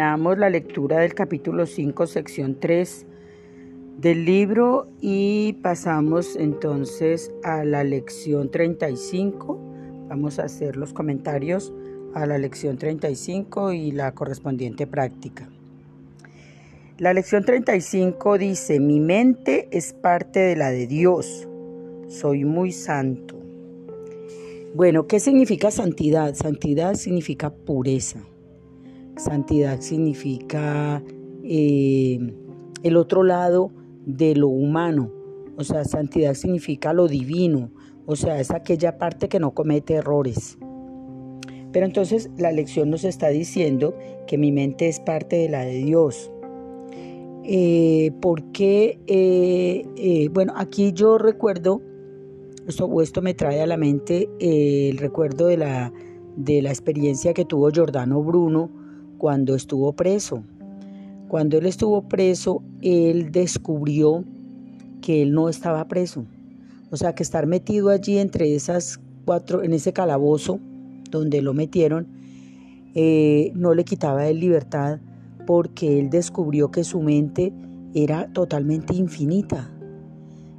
terminamos la lectura del capítulo 5, sección 3 del libro y pasamos entonces a la lección 35. Vamos a hacer los comentarios a la lección 35 y la correspondiente práctica. La lección 35 dice, mi mente es parte de la de Dios, soy muy santo. Bueno, ¿qué significa santidad? Santidad significa pureza. Santidad significa eh, el otro lado de lo humano. O sea, santidad significa lo divino. O sea, es aquella parte que no comete errores. Pero entonces la lección nos está diciendo que mi mente es parte de la de Dios. Eh, porque, eh, eh, bueno, aquí yo recuerdo, esto, esto me trae a la mente el recuerdo de la, de la experiencia que tuvo Giordano Bruno cuando estuvo preso. Cuando él estuvo preso, él descubrió que él no estaba preso. O sea, que estar metido allí entre esas cuatro, en ese calabozo donde lo metieron, eh, no le quitaba de libertad porque él descubrió que su mente era totalmente infinita.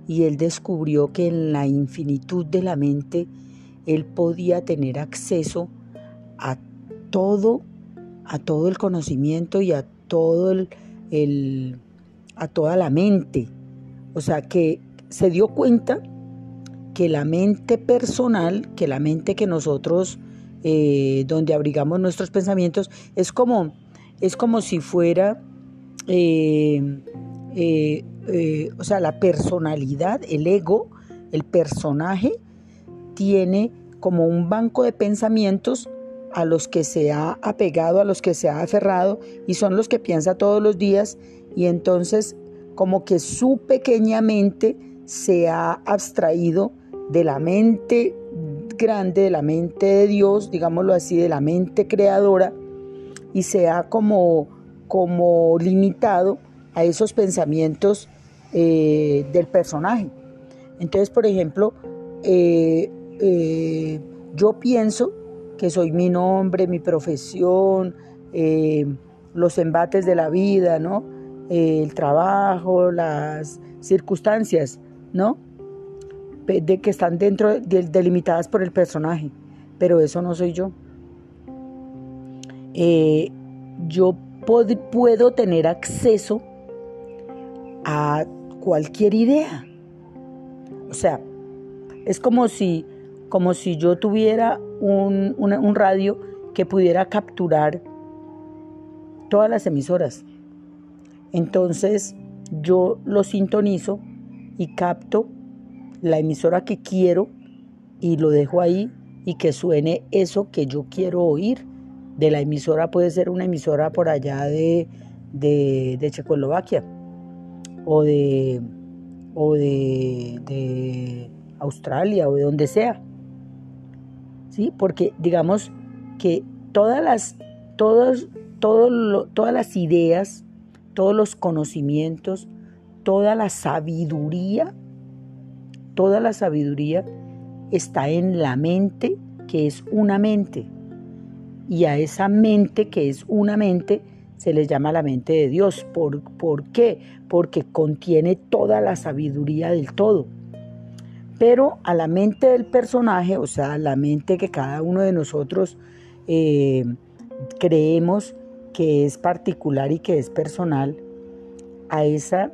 Y él descubrió que en la infinitud de la mente él podía tener acceso a todo, a todo el conocimiento y a todo el, a toda la mente. O sea, que se dio cuenta que la mente personal, que la mente que nosotros, eh, donde abrigamos nuestros pensamientos, es como, es como si fuera, eh, eh, o sea, la personalidad, el ego, el personaje, tiene como un banco de pensamientos a los que se ha apegado, a los que se ha aferrado y son los que piensa todos los días y entonces como que su pequeña mente se ha abstraído de la mente grande, de la mente de Dios, digámoslo así, de la mente creadora y se ha como, como limitado a esos pensamientos eh, del personaje. Entonces, por ejemplo, eh, eh, yo pienso que soy mi nombre, mi profesión, eh, los embates de la vida, ¿no? Eh, el trabajo, las circunstancias, ¿no? De que están dentro, delimitadas por el personaje, pero eso no soy yo. Eh, yo puedo tener acceso a cualquier idea. O sea, es como si, como si yo tuviera un, radio que pudiera capturar todas las emisoras. Entonces yo lo sintonizo y capto la emisora que quiero y lo dejo ahí y que suene eso que yo quiero oír. De la emisora puede ser una emisora por allá de, de, Checoslovaquia o de, o de, de Australia o de donde sea. ¿Sí? Porque digamos que todas las, todas las ideas, todos los conocimientos, toda la sabiduría, toda la sabiduría está en la mente, que es una mente. Y a esa mente, que es una mente, se le llama la mente de Dios. ¿Por, ¿Por qué? Porque contiene toda la sabiduría del todo pero a la mente del personaje, o sea, la mente que cada uno de nosotros eh, creemos que es particular y que es personal, a esa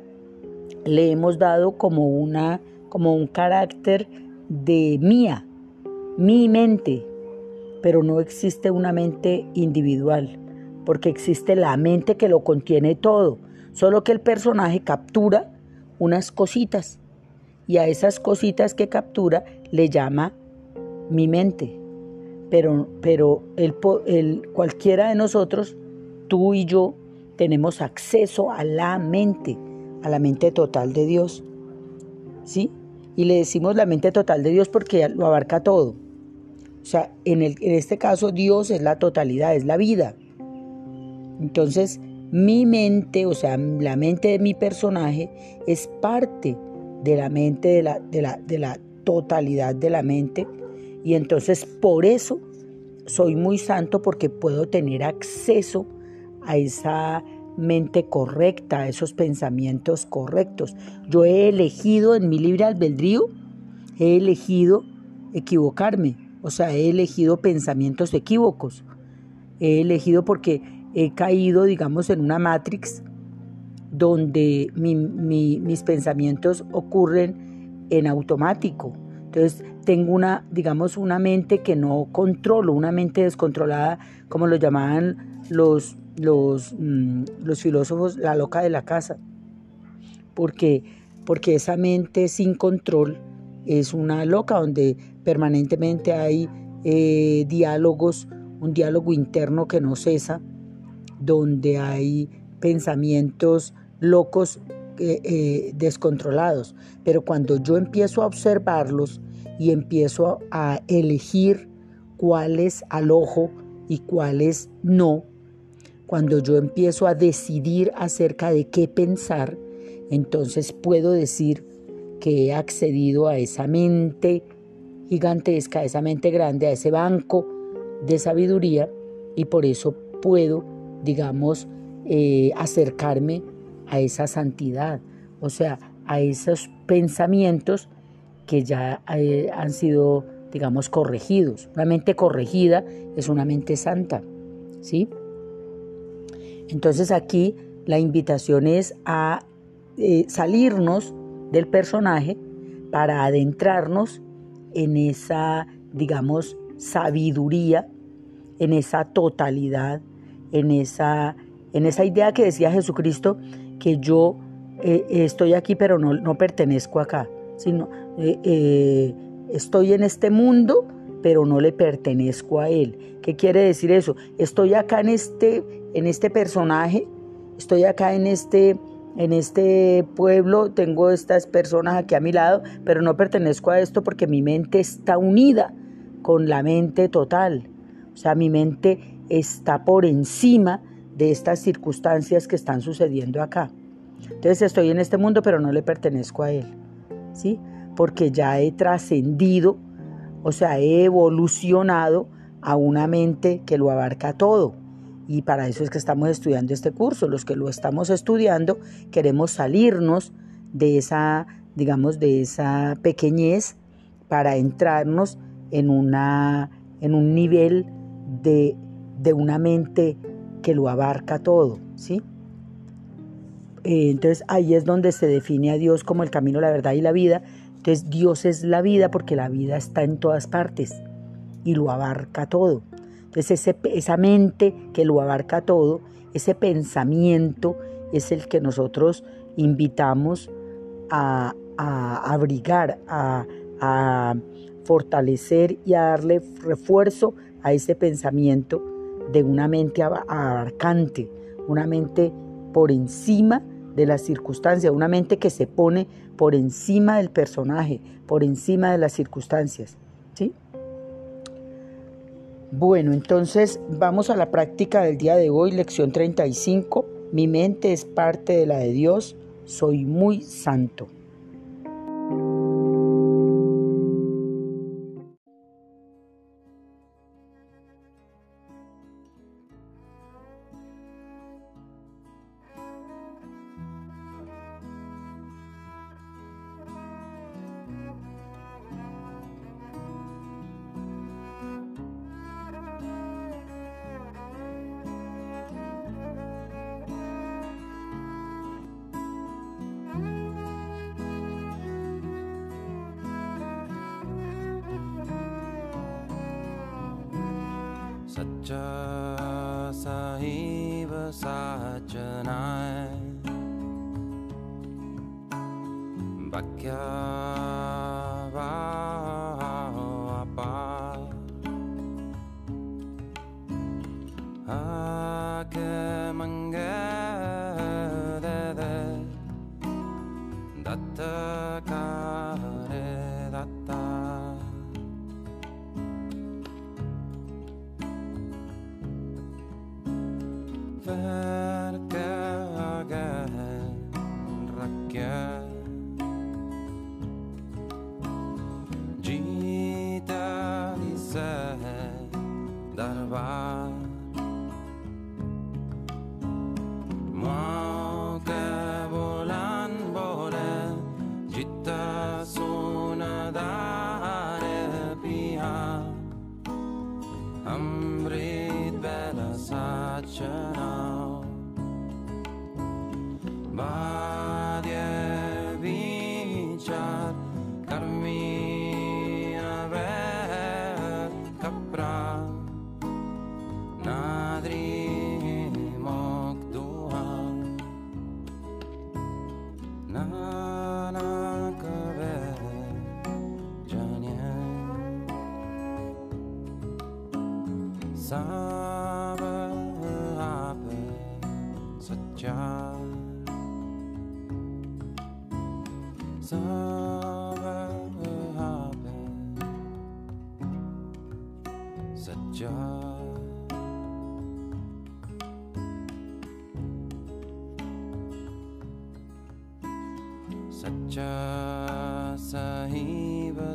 le hemos dado como, una, como un carácter de mía, mi mente, pero no existe una mente individual, porque existe la mente que lo contiene todo, solo que el personaje captura unas cositas y a esas cositas que captura le llama mi mente. Pero, pero el, cualquiera de nosotros, tú y yo, tenemos acceso a la mente, a la mente total de Dios. ¿Sí? Y le decimos la mente total de Dios porque lo abarca todo. O sea, en, el, en este caso Dios es la totalidad, es la vida. Entonces, mi mente, o sea, la mente de mi personaje es parte de la mente, de la, de la, de la totalidad de la mente. Y entonces por eso soy muy santo porque puedo tener acceso a esa mente correcta, a esos pensamientos correctos. Yo he elegido en mi libre albedrío, he elegido equivocarme, o sea, he elegido pensamientos equívocos. He elegido porque he caído, digamos, en una matrix donde mis pensamientos ocurren en automático. Entonces tengo una, digamos, una mente que no controlo, una mente descontrolada, como lo llamaban los, los, mm, los filósofos, la loca de la casa. Porque, porque esa mente sin control es una loca donde permanentemente hay eh, diálogos, un diálogo interno que no cesa, donde hay pensamientos locos eh, eh, descontrolados. Pero cuando yo empiezo a observarlos y empiezo a elegir cuáles al ojo y cuáles no, cuando yo empiezo a decidir acerca de qué pensar, entonces puedo decir que he accedido a esa mente gigantesca, a esa mente grande, a ese banco de sabiduría y por eso puedo, digamos, eh, acercarme a esa santidad, o sea, a esos pensamientos que ya eh, han sido, digamos, corregidos. Una mente corregida es una mente santa, ¿sí? Entonces aquí la invitación es a eh, salirnos del personaje para adentrarnos en esa, digamos, sabiduría, en esa totalidad, en esa, en esa idea que decía Jesucristo, que yo eh, estoy aquí pero no, no, pertenezco acá, sino eh, estoy en este mundo pero no le pertenezco a él. ¿Qué quiere decir eso? Estoy acá en este, en este personaje, estoy acá en este, en este pueblo, tengo estas personas aquí a mi lado, pero no pertenezco a esto porque mi mente está unida con la mente total. O sea, mi mente está por encima de estas circunstancias que están sucediendo acá. Entonces estoy en este mundo, pero no le pertenezco a él. ¿Sí? Porque ya he trascendido o sea, he evolucionado a una mente que lo abarca todo. Y para eso es que estamos estudiando este curso. Los que lo estamos estudiando queremos salirnos de esa, digamos, de esa pequeñez para entrarnos en, una, en un nivel de, de una mente que lo abarca todo, ¿sí? Eh, entonces ahí es donde se define a Dios como el camino, la verdad y la vida, entonces Dios es la vida porque la vida está en todas partes y lo abarca todo. Entonces esa mente que lo abarca todo, ese pensamiento es el que nosotros invitamos a, abrigar, a, a fortalecer y a darle refuerzo a ese pensamiento de una mente abarcante, una mente por encima de las circunstancias, una mente que se pone por encima del personaje, por encima de las circunstancias. ¿sí? Bueno, entonces vamos a la práctica del día de hoy, lección 35. Mi mente es parte de la de Dios, soy muy santo. च स एव सः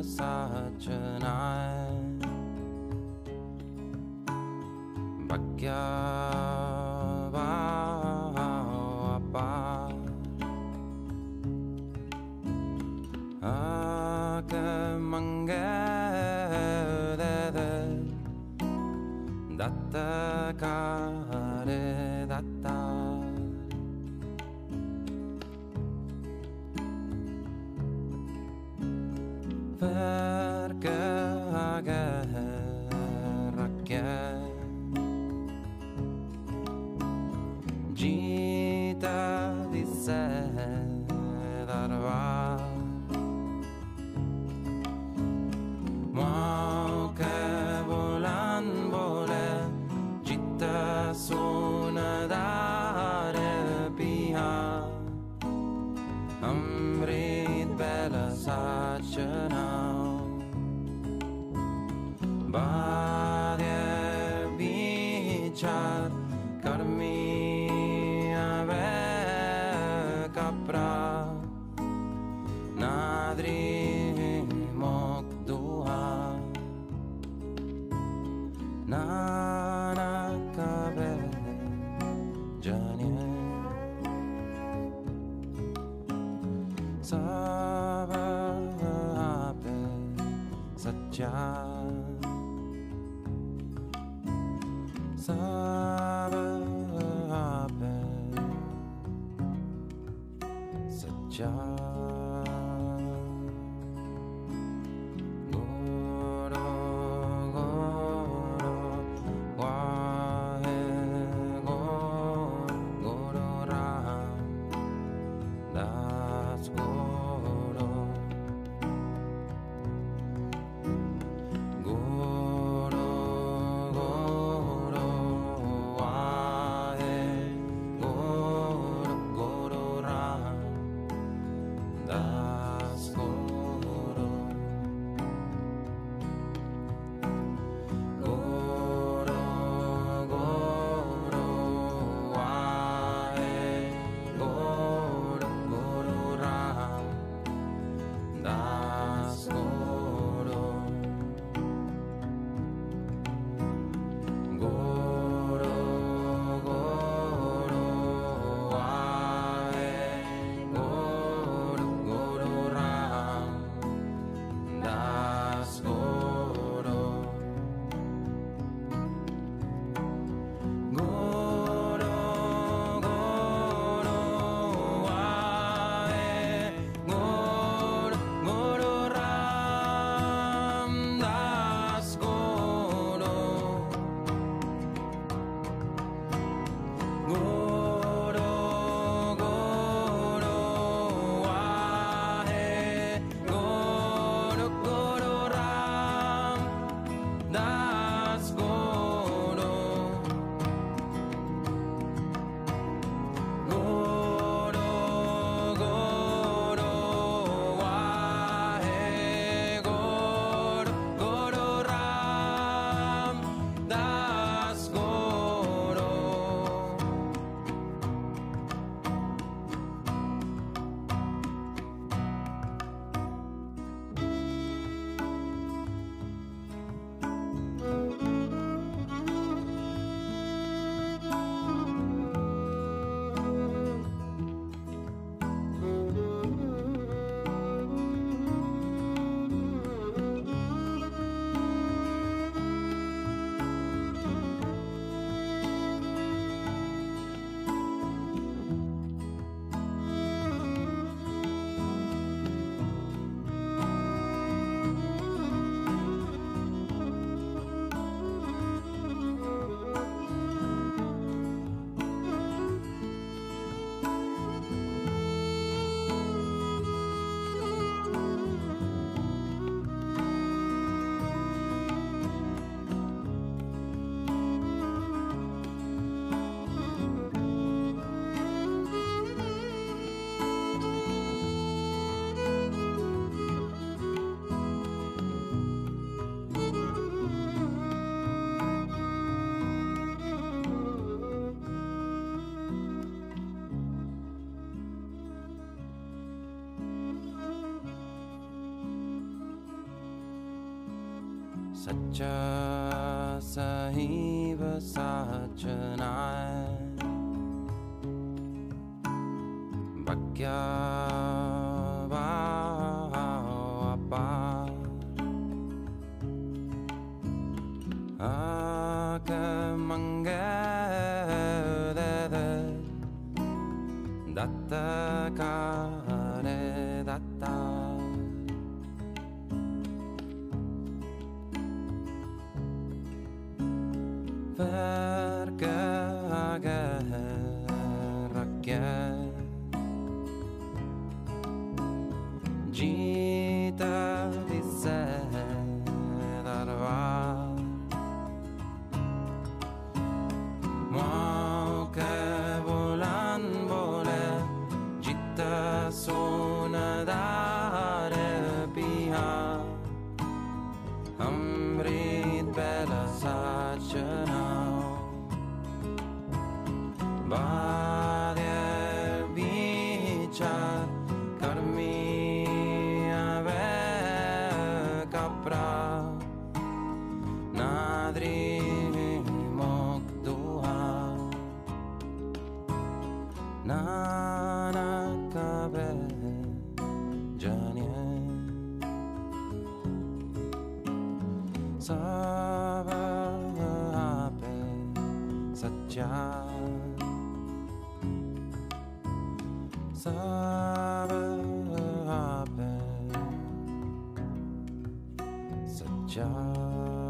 such a night. Backyard. said that rock. John. Sabah, सच्चा सही वसाचनाय बक्या अपार। आक मंगल Just 家。